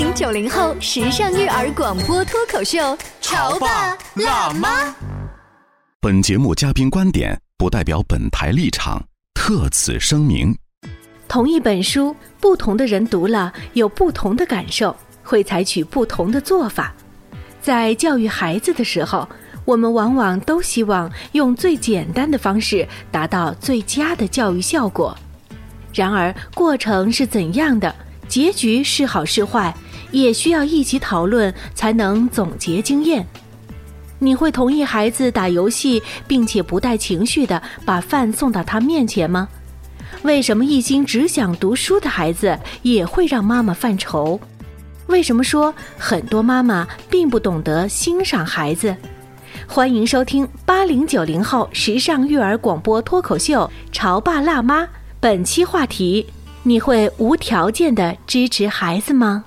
八零九零后时尚育儿广播脱口秀，潮爸辣妈。本节目嘉宾观点不代表本台立场，特此声明。同一本书，不同的人读了有不同的感受，会采取不同的做法。在教育孩子的时候，我们往往都希望用最简单的方式达到最佳的教育效果。然而，过程是怎样的，结局是好是坏，也需要一起讨论才能总结经验。你会同意孩子打游戏，并且不带情绪的把饭送到他面前吗？为什么一心只想读书的孩子也会让妈妈犯愁？为什么说很多妈妈并不懂得欣赏孩子？欢迎收听八零九零后时尚育儿广播脱口秀《潮爸辣妈》。本期话题：你会无条件的支持孩子吗？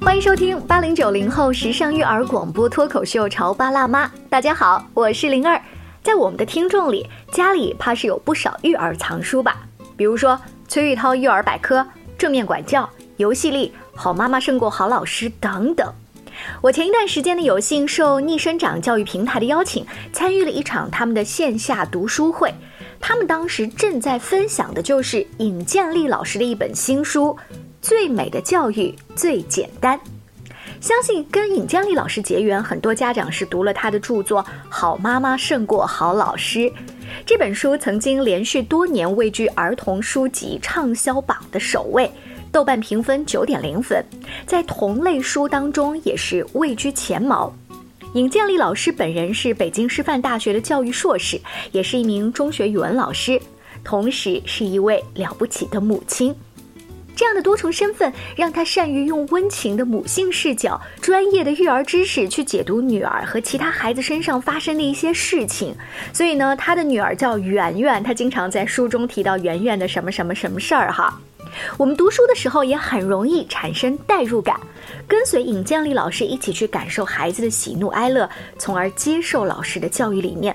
欢迎收听八零九零后时尚育儿广播脱口秀《潮爸辣妈》。大家好，我是灵儿。在我们的听众里，家里怕是有不少育儿藏书吧？比如说崔玉涛育儿百科、正面管教、游戏力、好妈妈胜过好老师等等。我前一段时间呢，有幸受逆生长教育平台的邀请，参与了一场他们的线下读书会。他们当时正在分享的就是尹建莉老师的一本新书《最美的教育最简单》。相信跟尹建莉老师结缘，很多家长是读了他的著作《好妈妈胜过好老师》这本书，曾经连续多年位居儿童书籍畅销榜的首位。豆瓣评分九点零分，在同类书当中也是位居前茅。尹建莉老师本人是北京师范大学的教育硕士，也是一名中学语文老师，同时是一位了不起的母亲。这样的多重身份，让她善于用温情的母性视角、专业的育儿知识去解读女儿和其他孩子身上发生的一些事情。所以呢，她的女儿叫圆圆，她经常在书中提到圆圆的什么什么什么事儿哈。我们读书的时候也很容易产生代入感，跟随尹建莉老师一起去感受孩子的喜怒哀乐，从而接受老师的教育理念。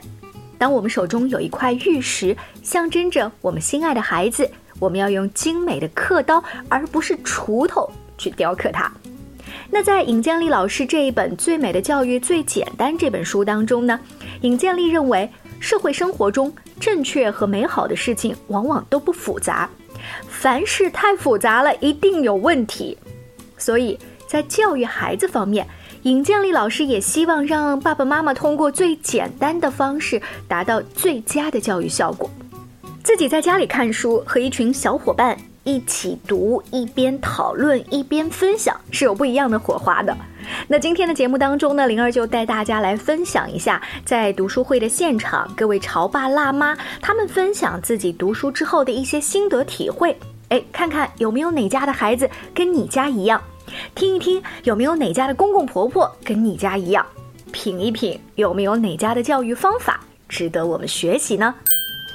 当我们手中有一块玉石，象征着我们心爱的孩子，我们要用精美的刻刀，而不是锄头去雕刻它。那在尹建莉老师这一本《最美的教育最简单》这本书当中呢，尹建莉认为，社会生活中正确和美好的事情往往都不复杂。凡事太复杂了，一定有问题。所以在教育孩子方面，尹建莉老师也希望让爸爸妈妈通过最简单的方式达到最佳的教育效果。自己在家里看书，和一群小伙伴一起读，一边讨论一边分享，是有不一样的火花的。那今天的节目当中呢，灵儿就带大家来分享一下，在读书会的现场，各位潮爸辣妈他们分享自己读书之后的一些心得体会。哎，看看有没有哪家的孩子跟你家一样，听一听有没有哪家的公公婆婆跟你家一样，品一品有没有哪家的教育方法值得我们学习呢？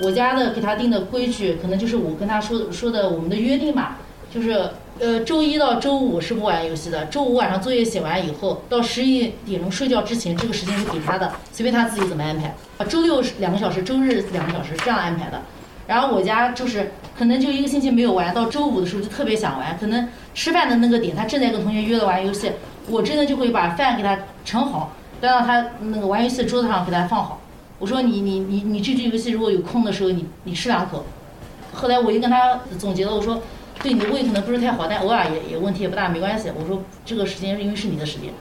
我家的给他定的规矩，可能就是我跟他说说的我们的约定吧，就是。呃，周一到周五是不玩游戏的。周五晚上作业写完以后，到十一点钟睡觉之前，这个时间是给他的，随便他自己怎么安排。啊，周六两个小时，周日两个小时，这样安排的。然后我家就是可能就一个星期没有玩，到周五的时候就特别想玩。可能吃饭的那个点，他正在跟同学约了玩游戏，我真的就会把饭给他盛好，端到他那个玩游戏的桌子上给他放好。我说你你你你这局游戏如果有空的时候，你你吃两口。后来我就跟他总结了，我说。对你的胃可能不是太好，但偶尔也也问题也不大，没关系。我说这个时间是因为是你的时间，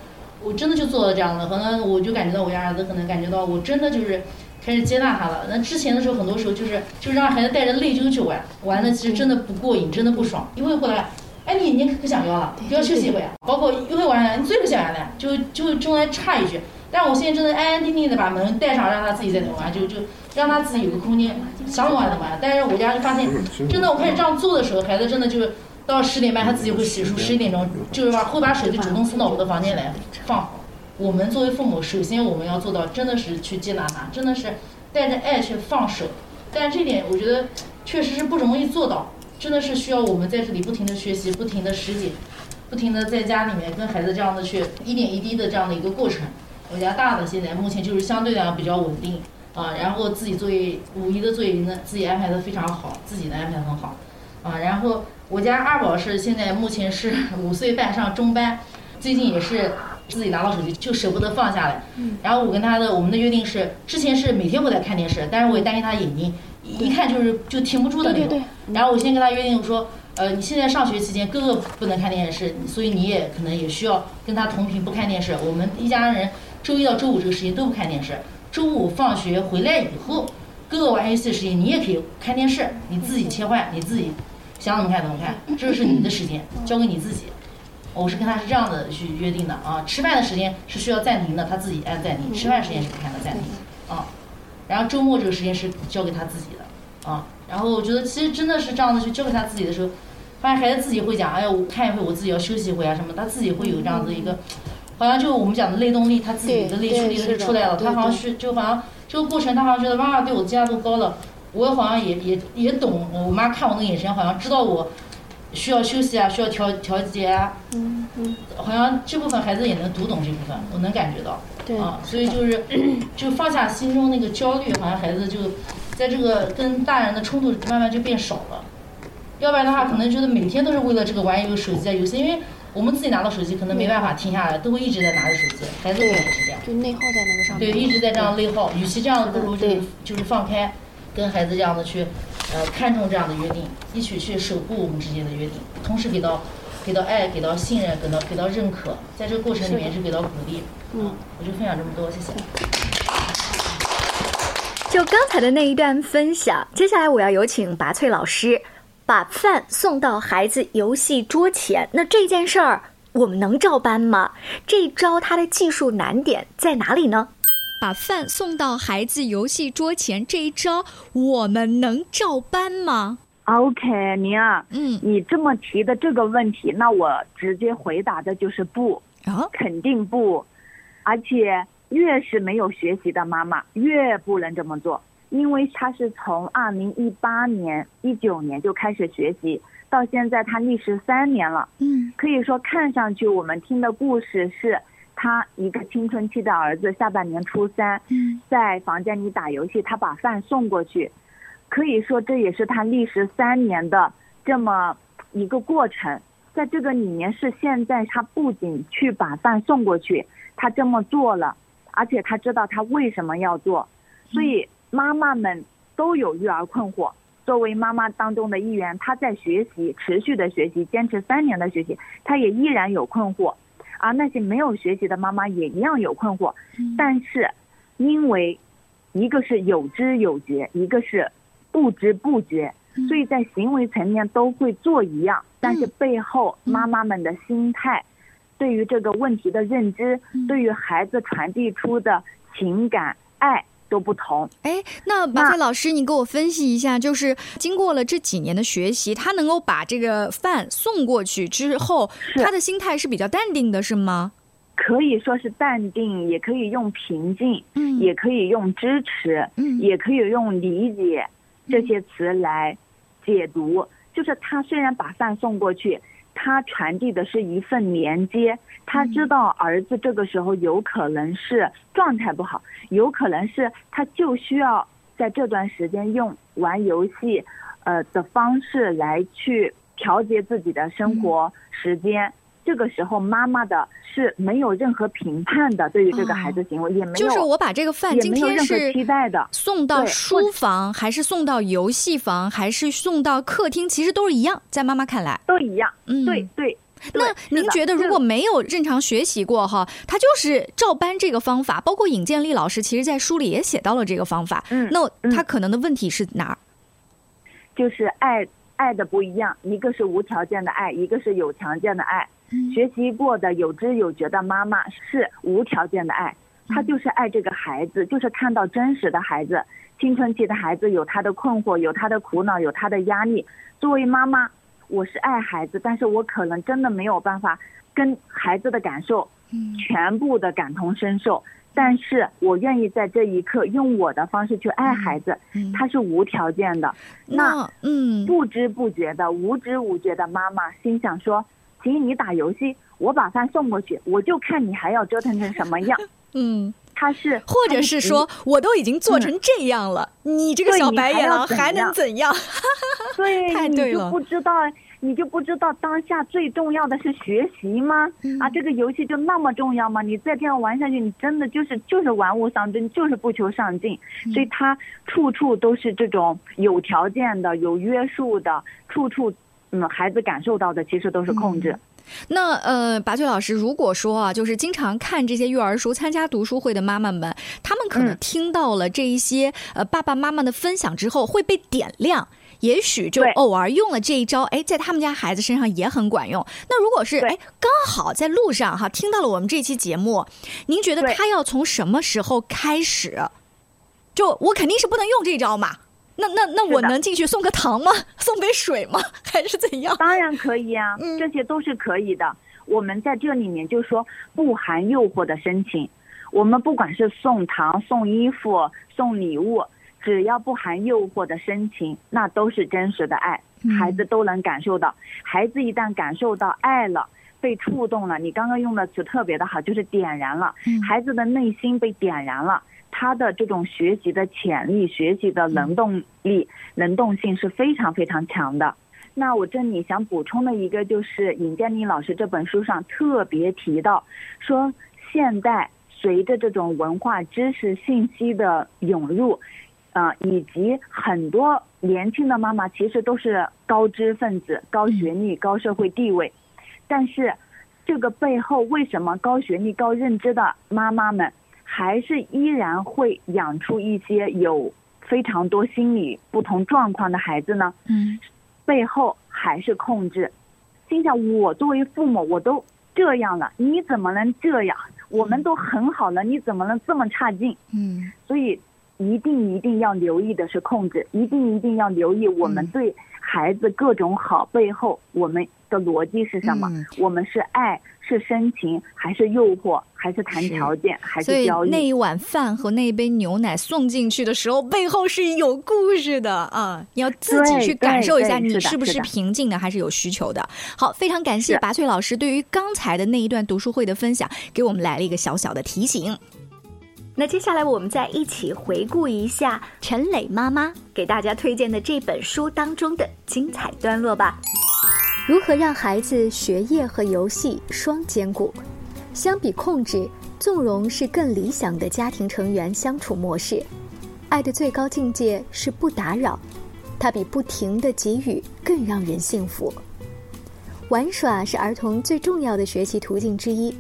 我真的就做了这样的，可能我就感觉到我家儿子可能感觉到我真的就是开始接纳他了。那之前的时候，很多时候就是就让孩子带着内疚去玩，玩的其实真的不过瘾，真的不爽。一会回来，哎你你可想要了，不要休息一会啊。包括一会玩完，你最不想玩了，就就中间插一句，但是我现在真的安安静静的把门带上，让他自己在那玩，就就让他自己有个空间，想玩就玩。但是我家就发现，真的我开始这样做的时候，孩子真的就到十点半他自己会洗漱，十一点钟就是把会把手机主动送到我的房间来放好。我们作为父母，首先我们要做到真的是去接纳他，真的是带着爱去放手。但这点我觉得确实是不容易做到，真的是需要我们在这里不停的学习，不停的实践，不停的在家里面跟孩子这样的去一点一滴的这样的一个过程。我家大的现在目前就是相对来讲比较稳定啊，然后自己作业五一的作业呢自己安排的非常好，自己的安排很好啊。然后我家二宝是现在目前是五岁半上中班，最近也是。自己拿到手机就舍不得放下来，然后我跟他的我们的约定是，之前是每天回来看电视，但是我也担心他眼睛，一看就是就停不住的那种。然后我先跟他约定说，呃，你现在上学期间哥哥不能看电视，所以你也可能也需要跟他同频不看电视。我们一家人周一到周五这个时间都不看电视，周五放学回来以后，哥哥玩游戏的时间你也可以看电视，你自己切换，你自己想怎么看怎么看，这是你的时间，交给你自己。我是跟他是这样的去约定的啊，吃饭的时间是需要暂停的，他自己按暂停；吃饭时间是不看的暂停啊。然后周末这个时间是交给他自己的啊。然后我觉得其实真的是这样子去交给他自己的时候，发现孩子自己会讲，哎呀，我看一会我自己要休息一会啊什么，他自己会有这样子一个，好像就我们讲的内动力，他自己的内驱力是出来了，他好像是就好像这个过程，他好像觉得妈妈对我接纳度高了，我好像也也也懂，我妈看我那个眼神，好像知道我。需要休息啊，需要调调节啊，嗯嗯，好像这部分孩子也能读懂这部分，我能感觉到，对啊，所以就是 就放下心中那个焦虑，好像孩子就在这个跟大人的冲突慢慢就变少了，要不然的话，可能觉得每天都是为了这个玩一个手机在游戏，因为我们自己拿到手机可能没办法停下来，都会一直在拿着手机，孩子也是这样，就内耗在那个上面，对，一直在这样内耗，与其这样，不如就是就是放开，跟孩子这样的去。呃，看重这样的约定，一起去守护我们之间的约定，同时给到，给到爱，给到信任，给到给到认可，在这个过程里面是给到鼓励。嗯，我就分享这么多，谢谢。就刚才的那一段分享，接下来我要有请拔萃老师，把饭送到孩子游戏桌前。那这件事儿我们能照搬吗？这招它的技术难点在哪里呢？把饭送到孩子游戏桌前这一招，我们能照搬吗？OK，宁儿，嗯，你这么提的这个问题，那我直接回答的就是不，肯定不。而且越是没有学习的妈妈，越不能这么做，因为他是从二零一八年、一九年就开始学习，到现在他历时三年了。嗯，可以说看上去我们听的故事是。他一个青春期的儿子，下半年初三，在房间里打游戏，他把饭送过去，可以说这也是他历时三年的这么一个过程。在这个里面，是现在他不仅去把饭送过去，他这么做了，而且他知道他为什么要做。所以妈妈们都有育儿困惑，作为妈妈当中的一员，他在学习，持续的学习，坚持三年的学习，他也依然有困惑。而那些没有学习的妈妈也一样有困惑，但是，因为一个是有知有觉，一个是不知不觉，所以在行为层面都会做一样，但是背后妈妈们的心态，对于这个问题的认知，对于孩子传递出的情感爱。都不同。哎，那马赛老师，你给我分析一下，就是经过了这几年的学习，他能够把这个饭送过去之后，他的心态是比较淡定的，是吗？可以说是淡定，也可以用平静，嗯，也可以用支持，嗯，也可以用理解这些词来解读。就是他虽然把饭送过去。他传递的是一份连接，他知道儿子这个时候有可能是状态不好，有可能是他就需要在这段时间用玩游戏，呃的方式来去调节自己的生活时间。这个时候，妈妈的是没有任何评判的，对于这个孩子行为也没有，就是我把这个饭今天是期待的送到书房，还是送到游戏房，还是送到客厅，其实都是一样，在妈妈看来都一样。嗯，对对。那您觉得，如果没有正常学习过哈，他就是照搬这个方法，包括尹建莉老师，其实在书里也写到了这个方法。嗯，那他可能的问题是哪儿？就是爱爱的不一样，一个是无条件的爱，一个是有条件的爱。学习过的有知有觉的妈妈是无条件的爱，她就是爱这个孩子，就是看到真实的孩子，青春期的孩子有他的困惑，有他的苦恼，有他的压力。作为妈妈，我是爱孩子，但是我可能真的没有办法跟孩子的感受全部的感同身受。但是我愿意在这一刻用我的方式去爱孩子，他是无条件的。那嗯，不知不觉的、无知无觉的妈妈心想说：“请你打游戏，我把饭送过去，我就看你还要折腾成什么样。”嗯，他是，或者是说，我都已经做成这样了，你这个小白眼狼还能怎样？对，太对了，不知道。你就不知道当下最重要的是学习吗？啊，这个游戏就那么重要吗？你再这样玩下去，你真的就是就是玩物丧志，就是不求上进。所以他处处都是这种有条件的、有约束的，处处嗯，孩子感受到的其实都是控制。那呃，拔萃老师，如果说啊，就是经常看这些育儿书、参加读书会的妈妈们，他们可能听到了这一些呃爸爸妈妈的分享之后，会被点亮。也许就偶尔用了这一招，哎，在他们家孩子身上也很管用。那如果是哎，刚好在路上哈听到了我们这期节目，您觉得他要从什么时候开始？就我肯定是不能用这招嘛。那那那我能进去送个糖吗？送杯水吗？还是怎样？当然可以啊，这些都是可以的。我们在这里面就说不含诱惑的申请，我们不管是送糖、送衣服、送礼物。只要不含诱惑的深情，那都是真实的爱，孩子都能感受到。孩子一旦感受到爱了，被触动了，你刚刚用的词特别的好，就是点燃了。孩子的内心被点燃了，他的这种学习的潜力、学习的能动力、能动性是非常非常强的。那我这里想补充的一个就是尹建莉老师这本书上特别提到，说现代随着这种文化知识信息的涌入。啊，以及很多年轻的妈妈其实都是高知分子、高学历、高社会地位，但是这个背后为什么高学历、高认知的妈妈们还是依然会养出一些有非常多心理不同状况的孩子呢？嗯，背后还是控制。心想，我作为父母，我都这样了，你怎么能这样？我们都很好了，你怎么能这么差劲？嗯，所以。一定一定要留意的是控制，一定一定要留意我们对孩子各种好背后，我们的逻辑是什么？我们是爱，是深情，还是诱惑，还是谈条件，还是交易？那一碗饭和那一杯牛奶送进去的时候，背后是有故事的啊！你要自己去感受一下，你是不是平静的，还是有需求的？好，非常感谢拔萃老师对于刚才的那一段读书会的分享，给我们来了一个小小的提醒。那接下来我们再一起回顾一下陈磊妈妈给大家推荐的这本书当中的精彩段落吧。如何让孩子学业和游戏双兼顾？相比控制，纵容是更理想的家庭成员相处模式。爱的最高境界是不打扰，它比不停的给予更让人幸福。玩耍是儿童最重要的学习途径之一。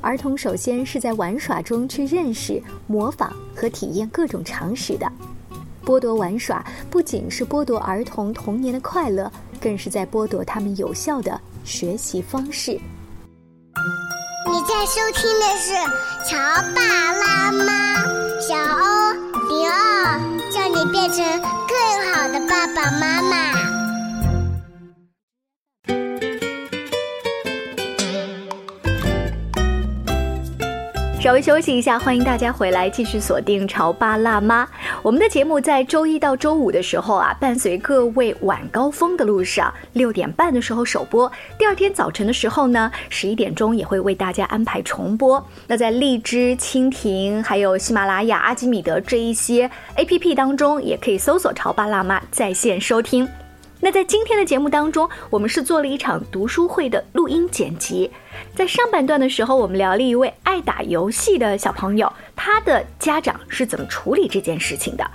儿童首先是在玩耍中去认识、模仿和体验各种常识的。剥夺玩耍不仅是剥夺儿童童年的快乐，更是在剥夺他们有效的学习方式。你在收听的是《乔爸拉妈》，小欧零二，叫你变成更好的爸爸妈妈。稍微休息一下，欢迎大家回来继续锁定《潮爸辣妈》。我们的节目在周一到周五的时候啊，伴随各位晚高峰的路上，六点半的时候首播。第二天早晨的时候呢，十一点钟也会为大家安排重播。那在荔枝、蜻蜓、还有喜马拉雅、阿基米德这一些 A P P 当中，也可以搜索《潮爸辣妈》在线收听。那在今天的节目当中，我们是做了一场读书会的录音剪辑。在上半段的时候，我们聊了一位爱打游戏的小朋友，他的家长是怎么处理这件事情的。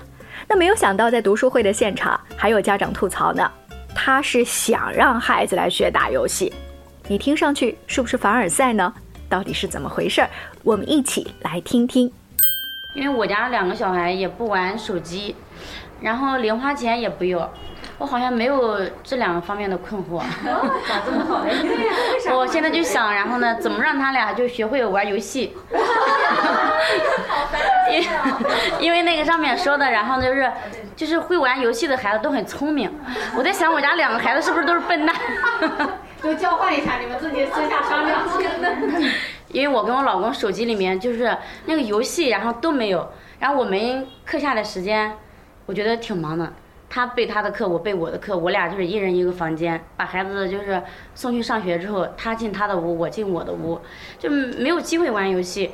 那没有想到，在读书会的现场，还有家长吐槽呢，他是想让孩子来学打游戏。你听上去是不是凡尔赛呢？到底是怎么回事儿？我们一起来听听。因为我家两个小孩也不玩手机，然后零花钱也不用。我好像没有这两个方面的困惑。咋这么好我现在就想，然后呢，怎么让他俩就学会玩游戏？因 因为那个上面说的，然后就是就是会玩游戏的孩子都很聪明。我在想，我家两个孩子是不是都是笨蛋？就交换一下，你们自己私下商量。因为我跟我老公手机里面就是那个游戏，然后都没有。然后我们课下的时间，我觉得挺忙的。他备他的课，我备我的课，我俩就是一人一个房间，把孩子就是送去上学之后，他进他的屋，我进我的屋，就没有机会玩游戏。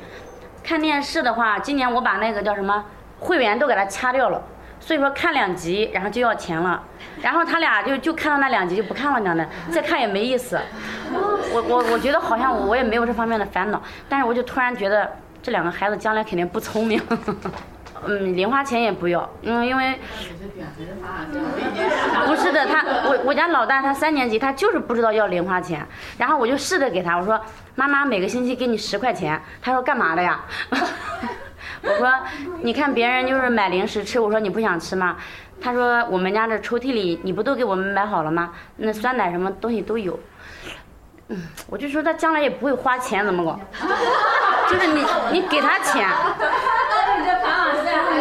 看电视的话，今年我把那个叫什么会员都给他掐掉了，所以说看两集然后就要钱了，然后他俩就就看到那两集就不看了，娘的，再看也没意思。我我我觉得好像我也没有这方面的烦恼，但是我就突然觉得这两个孩子将来肯定不聪明。嗯，零花钱也不要，嗯，因为不是的，他我我家老大他三年级，他就是不知道要零花钱，然后我就试着给他，我说妈妈每个星期给你十块钱，他说干嘛的呀？我说你看别人就是买零食吃，我说你不想吃吗？他说我们家这抽屉里你不都给我们买好了吗？那酸奶什么东西都有，嗯，我就说他将来也不会花钱，怎么搞？就是你你给他钱。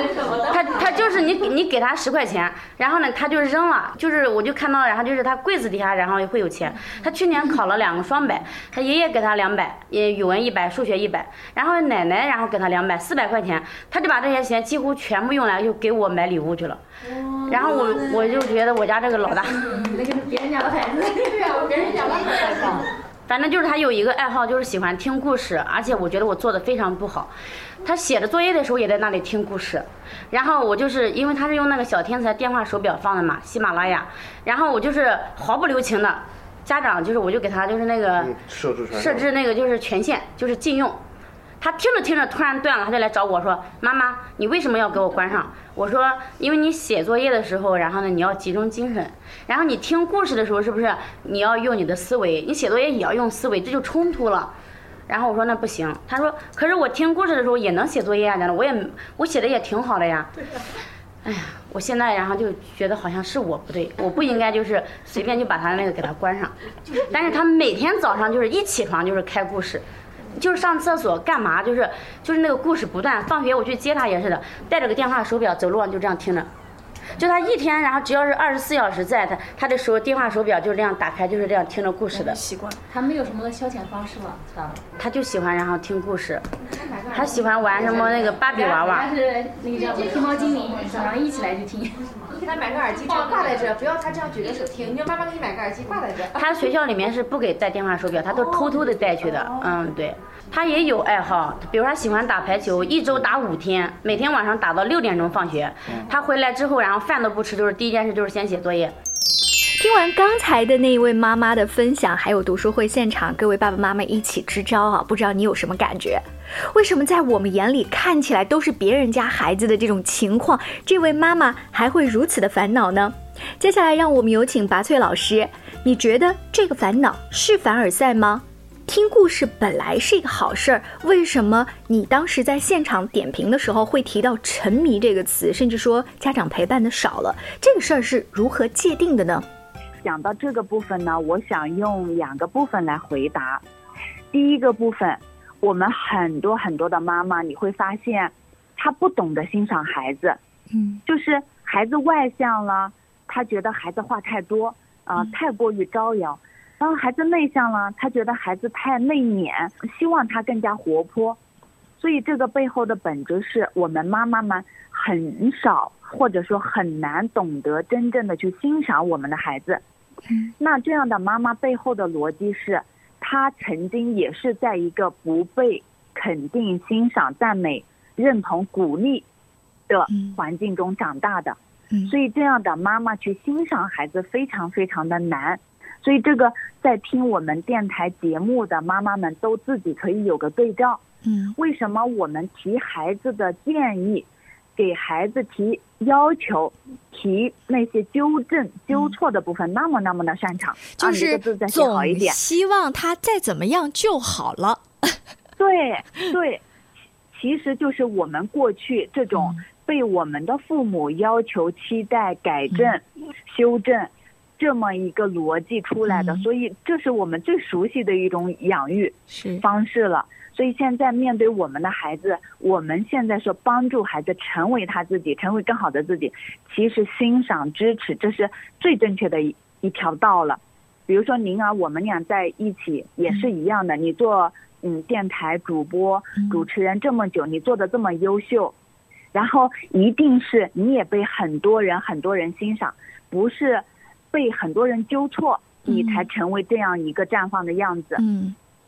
他他就是你你给他十块钱，然后呢他就扔了，就是我就看到，然后就是他柜子底下，然后会有钱。他去年考了两个双百，他爷爷给他两百，也语文一百，数学一百，然后奶奶然后给他两百，四百块钱，他就把这些钱几乎全部用来就给我买礼物去了。然后我我就觉得我家这个老大，那个是别人家的孩子，对啊，别人家的孩子。反正就是他有一个爱好，就是喜欢听故事，而且我觉得我做的非常不好。他写着作业的时候也在那里听故事，然后我就是因为他是用那个小天才电话手表放的嘛，喜马拉雅，然后我就是毫不留情的，家长就是我就给他就是那个设置设置那个就是权限就是禁用。他听着听着突然断了，他就来找我说：“妈妈，你为什么要给我关上？”我说：“因为你写作业的时候，然后呢你要集中精神，然后你听故事的时候是不是你要用你的思维？你写作业也要用思维，这就冲突了。”然后我说：“那不行。”他说：“可是我听故事的时候也能写作业啊，的，我也我写的也挺好的呀。”哎呀，我现在然后就觉得好像是我不对，我不应该就是随便就把他那个给他关上。但是他每天早上就是一起床就是开故事。就是上厕所干嘛？就是就是那个故事不断。放学我去接他也是的，带着个电话手表走路上就这样听着。就他一天，然后只要是二十四小时在，他他的手电话手表就是这样打开，就是这样听着故事的。习惯。他没有什么消遣方式吗，他。就喜欢然后听故事，他喜欢玩什么那个芭比娃娃。他是那个叫天猫精灵，早上一起来就听。你给他买个耳机，这样挂在这，不要他这样举着手听。你叫妈妈给你买个耳机挂在这。他学校里面是不给带电话手表，他都偷偷的带去的。嗯，对。他也有爱好，比如他喜欢打排球，一周打五天，每天晚上打到六点钟放学。他回来之后，然后饭都不吃，就是第一件事就是先写作业。听完刚才的那一位妈妈的分享，还有读书会现场各位爸爸妈妈一起支招啊，不知道你有什么感觉？为什么在我们眼里看起来都是别人家孩子的这种情况，这位妈妈还会如此的烦恼呢？接下来让我们有请拔萃老师，你觉得这个烦恼是凡尔赛吗？听故事本来是一个好事儿，为什么你当时在现场点评的时候会提到“沉迷”这个词，甚至说家长陪伴的少了？这个事儿是如何界定的呢？讲到这个部分呢，我想用两个部分来回答。第一个部分，我们很多很多的妈妈，你会发现，她不懂得欣赏孩子，嗯，就是孩子外向了，她觉得孩子话太多，啊，太过于招摇。然后孩子内向了，他觉得孩子太内敛，希望他更加活泼，所以这个背后的本质是我们妈妈们很少或者说很难懂得真正的去欣赏我们的孩子。那这样的妈妈背后的逻辑是，她曾经也是在一个不被肯定、欣赏、赞美、认同、鼓励的环境中长大的，所以这样的妈妈去欣赏孩子非常非常的难。所以这个在听我们电台节目的妈妈们都自己可以有个对照。嗯，为什么我们提孩子的建议，给孩子提要求，提那些纠正纠错的部分那么那么的擅长？就是总希望他再怎么样就好了。对对，其实就是我们过去这种被我们的父母要求、期待、改正、修正。这么一个逻辑出来的，所以这是我们最熟悉的一种养育方式了。所以现在面对我们的孩子，我们现在说帮助孩子成为他自己，成为更好的自己，其实欣赏、支持，这是最正确的一一条道了。比如说您啊，我们俩在一起也是一样的。你做嗯电台主播、主持人这么久，你做的这么优秀，然后一定是你也被很多人很多人欣赏，不是被很多人纠错，你才成为这样一个绽放的样子、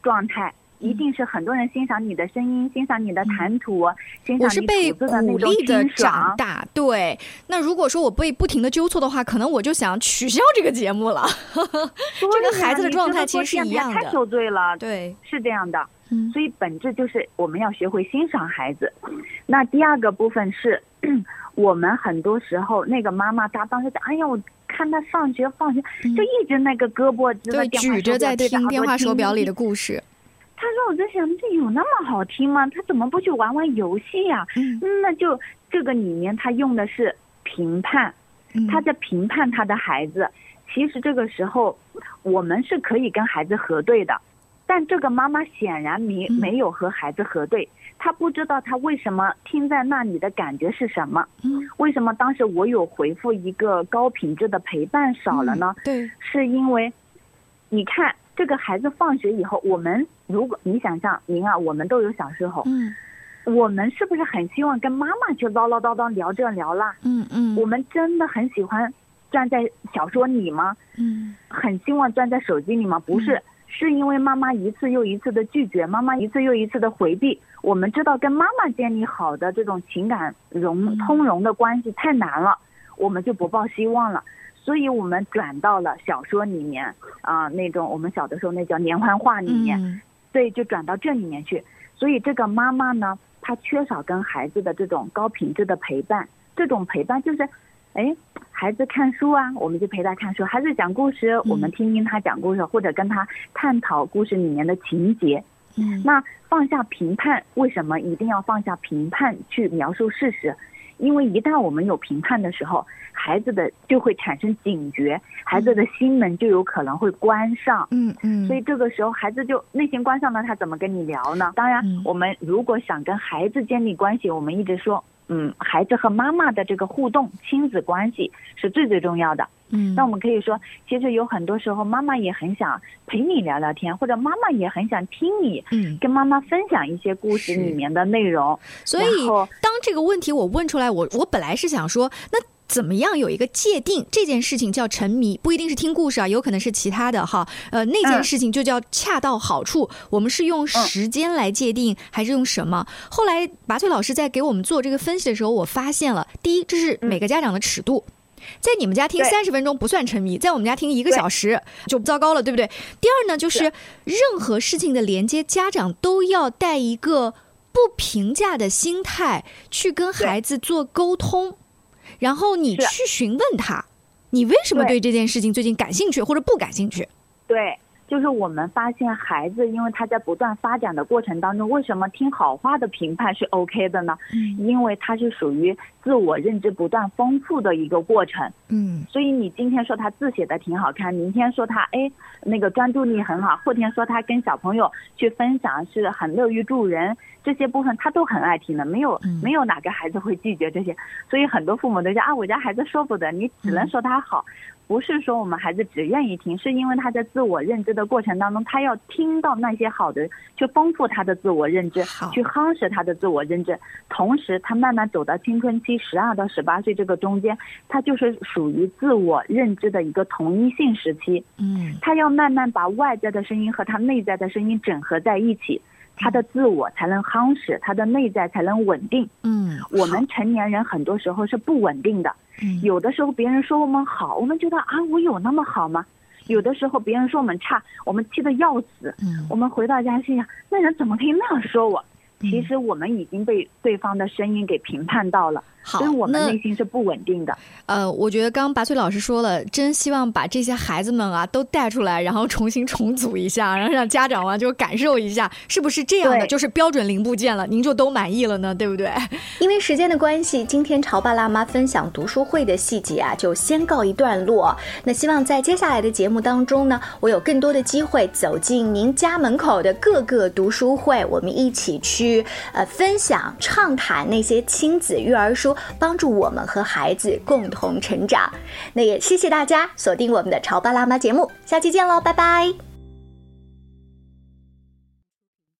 状态。一定是很多人欣赏你的声音，欣赏你的谈吐，欣赏你吐字的那种的长大。对，那如果说我被不停的纠错的话，可能我就想取消这个节目了。这跟孩子的状态其实是一样的。太受罪了，对，是这样的。所以本质就是我们要学会欣赏孩子。那第二个部分是，我们很多时候那个妈妈她当时讲，哎呀，我看他上学放学就一直那个胳膊对举着在听电话手表里的故事。他说：“我在想，这有那么好听吗？他怎么不去玩玩游戏呀？那就这个里面他用的是评判，他在评判他的孩子。其实这个时候，我们是可以跟孩子核对的，但这个妈妈显然没没有和孩子核对，她不知道她为什么听在那里的感觉是什么。为什么当时我有回复一个高品质的陪伴少了呢？对，是因为你看。”这个孩子放学以后，我们如果你想象您啊，我们都有小时候，嗯，我们是不是很希望跟妈妈去唠唠叨叨聊这聊那？嗯嗯，我们真的很喜欢钻在小说里吗？嗯，很希望钻在手机里吗？不是，是因为妈妈一次又一次的拒绝，妈妈一次又一次的回避。我们知道跟妈妈建立好的这种情感融通融的关系太难了，我们就不抱希望了。所以我们转到了小说里面啊，那种我们小的时候那叫连环画里面，所以就转到这里面去。所以这个妈妈呢，她缺少跟孩子的这种高品质的陪伴。这种陪伴就是，哎，孩子看书啊，我们就陪他看书；孩子讲故事，我们听听他讲故事，或者跟他探讨故事里面的情节。嗯，那放下评判，为什么一定要放下评判去描述事实？因为一旦我们有评判的时候，孩子的就会产生警觉，孩子的心门就有可能会关上。嗯嗯。所以这个时候孩子就内心关上了，他怎么跟你聊呢？当然，我们如果想跟孩子建立关系，我们一直说，嗯，孩子和妈妈的这个互动，亲子关系是最最重要的。嗯。那我们可以说，其实有很多时候，妈妈也很想陪你聊聊天，或者妈妈也很想听你，嗯，跟妈妈分享一些故事里面的内容。所以。当这个问题我问出来，我我本来是想说，那怎么样有一个界定这件事情叫沉迷，不一定是听故事啊，有可能是其他的哈。呃，那件事情就叫恰到好处。我们是用时间来界定，还是用什么？后来拔萃老师在给我们做这个分析的时候，我发现了，第一，这是每个家长的尺度，在你们家听三十分钟不算沉迷，在我们家听一个小时就糟糕了，对不对？第二呢，就是任何事情的连接，家长都要带一个。不评价的心态去跟孩子做沟通，然后你去询问他，你为什么对这件事情最近感兴趣或者不感兴趣？对。就是我们发现孩子，因为他在不断发展的过程当中，为什么听好话的评判是 OK 的呢？嗯，因为他是属于自我认知不断丰富的一个过程。嗯，所以你今天说他字写的挺好看，明天说他哎那个专注力很好，后天说他跟小朋友去分享是很乐于助人，这些部分他都很爱听的，没有没有哪个孩子会拒绝这些。所以很多父母都说啊，我家孩子说不得，你只能说他好。不是说我们孩子只愿意听，是因为他在自我认知的过程当中，他要听到那些好的，去丰富他的自我认知，去夯实他的自我认知。同时，他慢慢走到青春期，十二到十八岁这个中间，他就是属于自我认知的一个同一性时期。嗯，他要慢慢把外在的声音和他内在的声音整合在一起，他的自我才能夯实，他的内在才能稳定。嗯，我们成年人很多时候是不稳定的。嗯有的时候别人说我们好，我们觉得啊，我有那么好吗？有的时候别人说我们差，我们气得要死。嗯，我们回到家心想，那人怎么可以那样说我？其实我们已经被对方的声音给评判到了。所以我们内心是不稳定的。呃，我觉得刚刚拔萃老师说了，真希望把这些孩子们啊都带出来，然后重新重组一下，然后让家长啊就感受一下，是不是这样的，就是标准零部件了，您就都满意了呢？对不对？因为时间的关系，今天潮爸辣妈分享读书会的细节啊，就先告一段落。那希望在接下来的节目当中呢，我有更多的机会走进您家门口的各个读书会，我们一起去呃分享、畅谈那些亲子育儿书。帮助我们和孩子共同成长，那也谢谢大家锁定我们的潮爸辣妈节目，下期见喽，拜拜。